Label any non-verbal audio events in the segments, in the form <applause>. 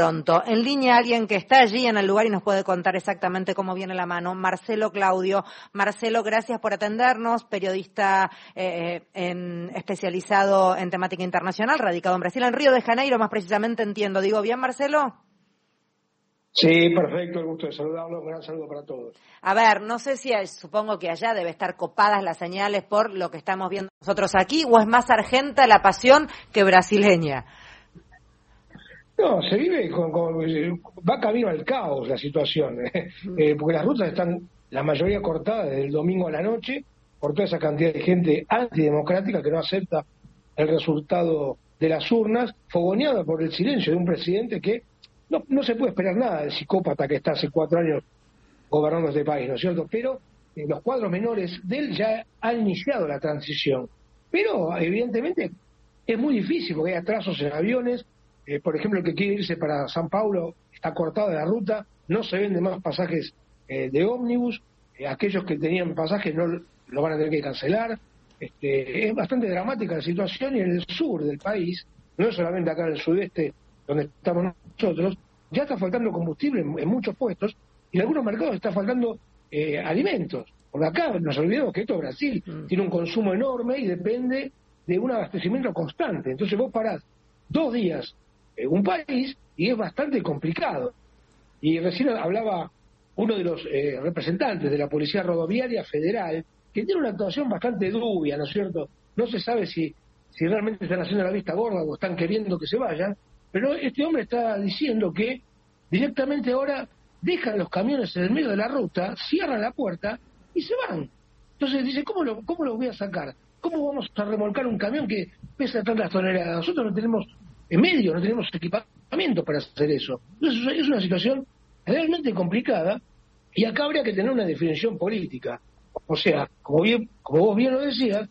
pronto. En línea alguien que está allí en el lugar y nos puede contar exactamente cómo viene la mano, Marcelo Claudio. Marcelo, gracias por atendernos, periodista eh, en, especializado en temática internacional, radicado en Brasil, en Río de Janeiro, más precisamente entiendo. ¿Digo bien, Marcelo? Sí, perfecto, el gusto de saludarlo, un gran saludo para todos. A ver, no sé si supongo que allá debe estar copadas las señales por lo que estamos viendo nosotros aquí, o es más argenta la pasión que brasileña. No, se vive con, va camino al caos la situación, ¿eh? Eh, porque las rutas están la mayoría cortadas desde el domingo a la noche por toda esa cantidad de gente antidemocrática que no acepta el resultado de las urnas, fogoneada por el silencio de un presidente que no, no se puede esperar nada del psicópata que está hace cuatro años gobernando este país, ¿no es cierto? Pero en los cuadros menores de él ya ha iniciado la transición. Pero evidentemente es muy difícil porque hay atrasos en aviones, eh, por ejemplo, el que quiere irse para San Paulo está cortado de la ruta, no se venden más pasajes eh, de ómnibus, eh, aquellos que tenían pasajes no lo van a tener que cancelar. Este, es bastante dramática la situación y en el sur del país, no solamente acá en el sudeste donde estamos nosotros, ya está faltando combustible en, muchos puestos y en algunos mercados está faltando alimentos. Porque acá nos olvidemos que esto Brasil mm. tiene un consumo enorme y depende de un abastecimiento constante. Entonces vos parás dos días un país y es bastante complicado. Y recién hablaba uno de los eh, representantes de la Policía Rodoviaria Federal, que tiene una actuación bastante dubia, ¿no es cierto? No se sabe si, si realmente están haciendo la vista gorda o están queriendo que se vayan, pero este hombre está diciendo que directamente ahora dejan los camiones en el medio de la ruta, cierran la puerta y se van. Entonces dice, ¿cómo lo, cómo lo voy a sacar? ¿Cómo vamos a remolcar un camión que pesa tantas toneladas? Nosotros no tenemos en medio, no tenemos equipamiento para hacer eso. es una situación realmente complicada y acá habría que tener una definición política. O sea, como, bien, como vos bien lo decías,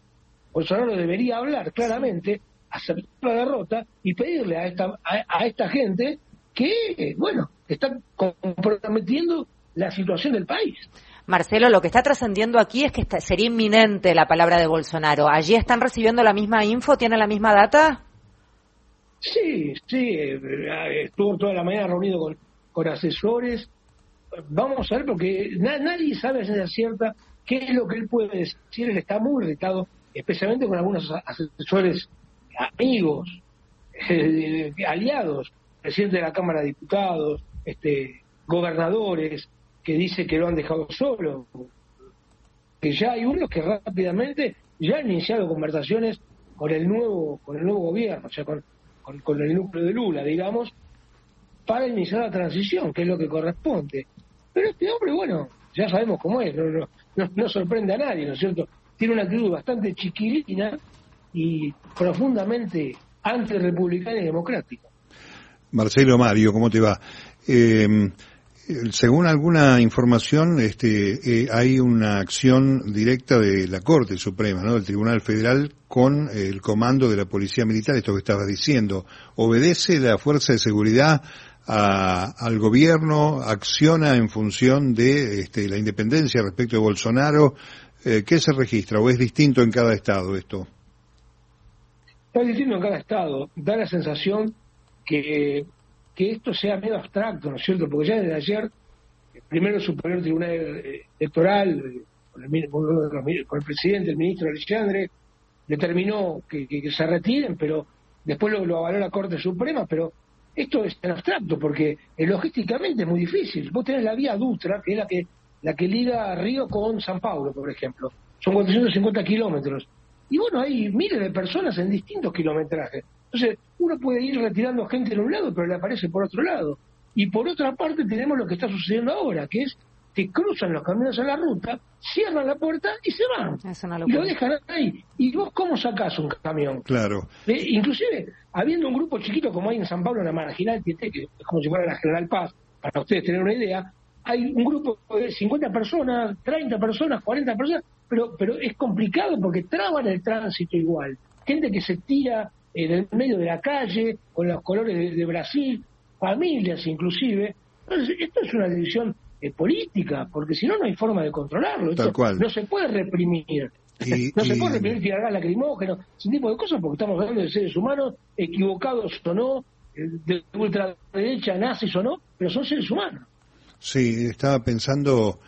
Bolsonaro debería hablar claramente, aceptar la derrota y pedirle a esta, a, esta gente que, bueno, está comprometiendo la situación del país. Marcelo, lo que está trascendiendo aquí es que sería inminente la palabra de Bolsonaro. ¿Allí están recibiendo la misma info? ¿Tienen la misma data? Sí, sí, eh, estuvo toda la mañana reunido con, con asesores. Vamos a ver, porque nadie sabe a ciencia cierta qué es lo que él puede decir. Él está muy irritado, especialmente con algunos asesores amigos, <laughs> eh, aliados, presidente de la Cámara de Diputados, este, gobernadores, que dice que lo han dejado solo. Que ya hay unos que rápidamente ya han iniciado conversaciones con el nuevo, con el nuevo gobierno, o sea, con con, el núcleo de Lula, digamos, para iniciar la transición, que es lo que corresponde. Pero este hombre, bueno, ya sabemos cómo es, no, no, sorprende a nadie, ¿no es cierto? Tiene una actitud bastante chiquilina y profundamente antirepublicana y democrática. Marcelo Mario, ¿cómo te va? Eh, según alguna información, este, eh, hay una acción directa de la Corte Suprema, ¿no? del Tribunal Federal, con el comando de la Policía Militar, esto que estabas diciendo. ¿Obedece la Fuerza de Seguridad al gobierno? ¿Acciona en función de este, la independencia respecto de Bolsonaro? Eh, ¿Qué se registra o es distinto en cada estado esto? Es distinto en cada estado. Da la sensación que que esto sea medio abstracto, ¿no es cierto? Porque ya desde ayer, primero el Superior Tribunal Electoral, con el, presidente, el ministro Alexandre, determinó que, se retiren, pero después lo, avaló la Corte Suprema, pero esto es en abstracto, porque eh, logísticamente es muy difícil. Vos tenés la vía Dutra, que es la que, la que liga Río con San Paulo, por ejemplo. Son 450 kilómetros. Y bueno, hay miles de personas en distintos kilometrajes. Entonces, uno puede ir retirando gente en un lado, pero le aparece por otro lado. Y por otra parte tenemos lo que está sucediendo ahora, que es que cruzan los caminos en la ruta, cierran la puerta y se van. y lo dejan ahí. ¿Y vos cómo sacás un camión? Claro. Eh, inclusive, habiendo un grupo chiquito como hay en San Pablo, en la Marginal que es como si fuera la General Paz, para ustedes tener una idea, hay un grupo de 50 personas, 30 personas, 40 personas, pero, pero es complicado porque traban el tránsito igual. Gente que se tira en el medio de la calle, con los colores de, Brasil, familias inclusive. Entonces, esto es una división eh, política, porque si no, no hay forma de controlarlo. No se puede reprimir. <laughs> no se puede reprimir tirar gas lacrimógeno, ese tipo de cosas, porque estamos hablando de seres humanos, equivocados o no, de ultraderecha, nazis o no, pero son seres humanos. Sí, estaba pensando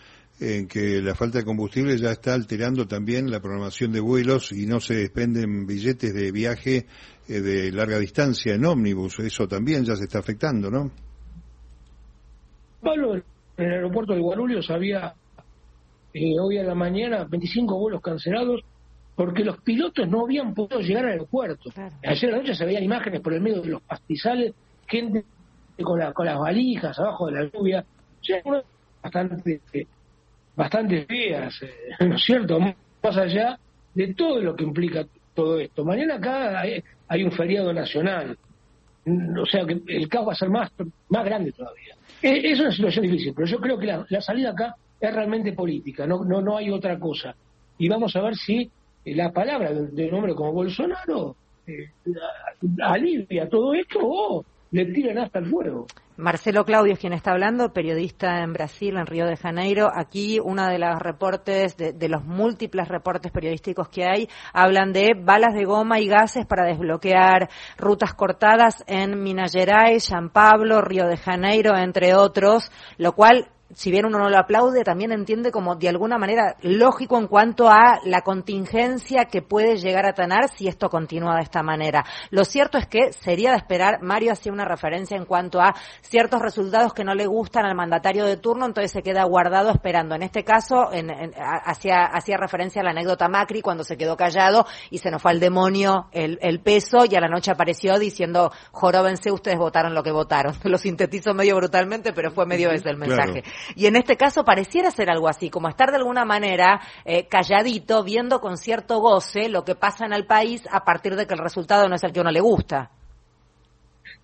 en que la falta de combustible ya está alterando también la programación de vuelos y no se desprenden billetes de viaje eh, de larga distancia en ómnibus. Eso también ya se está afectando, ¿no? Pablo, en el aeropuerto de Guarulhos había eh, hoy en la mañana 25 vuelos cancelados porque los pilotos no habían podido llegar al aeropuerto. Ayer en la noche se veían imágenes por el medio de los pastizales, gente con, la, con las valijas abajo de la lluvia. O sea, bastante bastante feas, eh, <laughs> ¿no es cierto? Más allá de todo lo que implica todo esto. Mañana acá hay, un feriado nacional, o sea que el caos va a ser más, más grande todavía. Es, una situación difícil, pero yo creo que la, salida acá es realmente política, no, no, no hay otra cosa. Y vamos a ver si la palabra de, un hombre como Bolsonaro eh, alivia todo esto o le tiran hasta el fuego. Marcelo Claudio es quien está hablando, periodista en Brasil, en Río de Janeiro. Aquí uno de los reportes, de, los múltiples reportes periodísticos que hay, hablan de balas de goma y gases para desbloquear rutas cortadas en Minas Gerais, San Pablo, Río de Janeiro, entre otros, lo cual si bien uno no lo aplaude, también entiende como de alguna manera lógico en cuanto a la contingencia que puede llegar a tener si esto continúa de esta manera. Lo cierto es que sería de esperar, Mario hacía una referencia en cuanto a ciertos resultados que no le gustan al mandatario de turno, entonces se queda guardado esperando. En este caso, en, hacía, hacía referencia a la anécdota Macri cuando se quedó callado y se nos fue al demonio el, el peso y a la noche apareció diciendo, joróbense, ustedes votaron lo que votaron. <laughs> Lo sintetizo medio brutalmente, pero fue medio ese el mensaje. Y en este caso pareciera ser algo así, como estar de alguna manera eh, calladito, viendo con cierto goce lo que pasa en el país a partir de que el resultado no es el que a uno le gusta.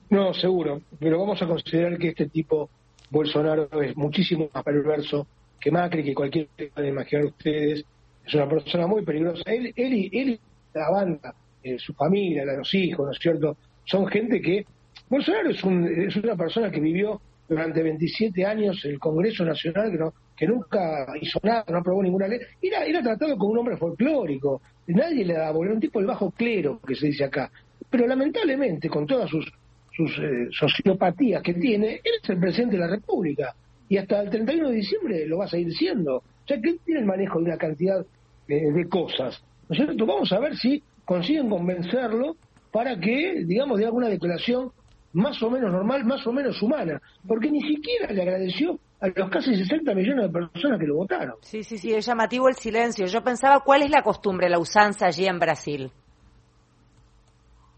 No, seguro, pero vamos a considerar que este tipo, Bolsonaro, es muchísimo más perverso que Macri, que cualquier pueden imaginar ustedes. Es una persona muy peligrosa. Él, él, y, él la banda, eh, su familia, los hijos, ¿no es cierto? Son gente que... Bolsonaro es, un, es una persona que vivió durante 27 años el Congreso Nacional, que, que nunca hizo nada, no aprobó ninguna ley, era, era tratado como un hombre folclórico. Nadie le daba era un tipo del bajo clero, que se dice acá. Pero lamentablemente, con todas sus, sus eh, sociopatías que tiene, él es el presidente de la República. Y hasta el 31 de diciembre lo va a seguir siendo. O sea que él tiene el manejo de una cantidad de cosas. ¿No es cierto? Vamos a ver si consiguen convencerlo para que, digamos, de alguna declaración más o menos normal, más o menos humana, porque ni siquiera le agradeció a los casi 60 millones de personas que lo votaron. Sí, sí, sí, es llamativo el silencio. Yo pensaba, ¿cuál es la costumbre, la usanza allí en Brasil?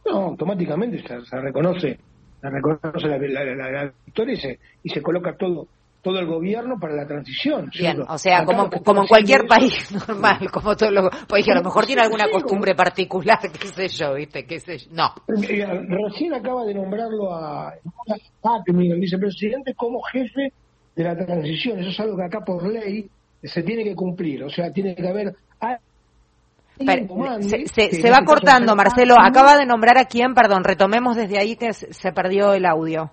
No, automáticamente se, reconoce, se reconoce la, victoria y se, y se coloca todo todo el gobierno para la transición. Bien, o sea, como, como en cualquier país <laughs> normal, como todo lo... Pues a lo mejor tiene alguna costumbre particular, qué sé yo, ¿viste? Qué sé yo. No. Recién acaba de nombrarlo a, a el vicepresidente, como jefe de la transición. Eso es algo que acá por ley se tiene que cumplir. O sea, tiene que haber... se, se, se va cortando, Marcelo. Acaba de nombrar a quién, perdón, retomemos desde ahí que se perdió el audio.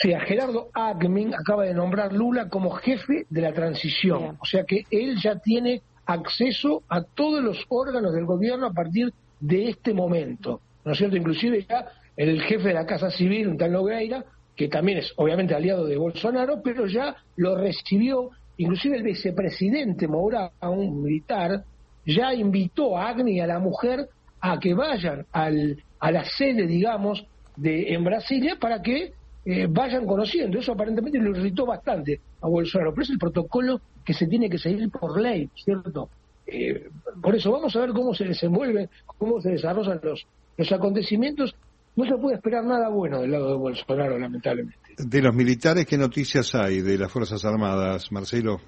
Sí, a Gerardo Agmin acaba de nombrar Lula como jefe de la transición. O sea que él ya tiene acceso a todos los órganos del gobierno a partir de este momento. ¿No es cierto? Inclusive ya el jefe de la Casa Civil, un tal Nogueira, que también es obviamente aliado de Bolsonaro, pero ya lo recibió, inclusive el vicepresidente Moura, un militar, ya invitó a Agni y a la mujer a que vayan al, a la sede, digamos, de en Brasilia para que eh, vayan conociendo. Eso aparentemente lo irritó bastante a Bolsonaro, pero es el protocolo que se tiene que seguir por ley, ¿cierto? Eh, por eso vamos a ver cómo se desenvuelven, cómo se desarrollan los, los acontecimientos. No se puede esperar nada bueno del lado de Bolsonaro, lamentablemente. De los militares, ¿qué noticias hay de las Fuerzas Armadas, Marcelo?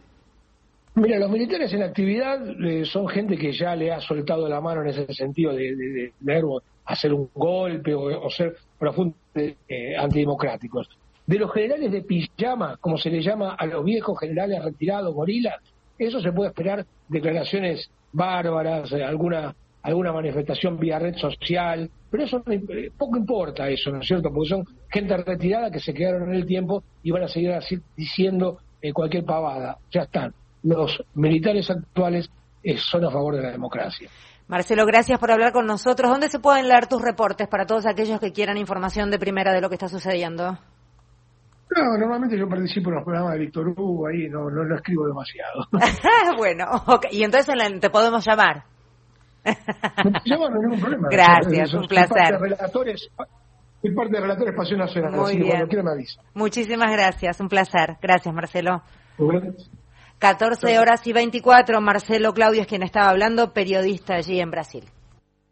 Mira, los militares en actividad eh, son gente que ya le ha soltado la mano en ese sentido de, de, hacer un golpe o, ser profundos eh, antidemocráticos. De los generales de pijama, como se le llama a los viejos generales retirados, gorilas, eso se puede esperar declaraciones bárbaras, eh, alguna alguna manifestación vía red social, pero eso poco importa eso, ¿no es cierto? Porque son gente retirada que se quedaron en el tiempo y van a seguir así, diciendo cualquier pavada. Ya están los militares actuales eh, son a favor de la democracia. Marcelo, gracias por hablar con nosotros. ¿Dónde se pueden leer tus reportes para todos aquellos que quieran información de primera de lo que está sucediendo? No, normalmente yo participo en los programas de Víctor Hugo, ahí no, no, escribo demasiado. <laughs> bueno, y entonces te podemos llamar. no, no ningún problema. Gracias, un placer. Parte de relatores, soy parte de Relatores Pasión Nacional, Muy bien. cuando quiera me avisa. Muchísimas gracias, un placer. Gracias, Marcelo. 14 horas y 24, Marcelo Claudio es quien estaba hablando, periodista allí en Brasil.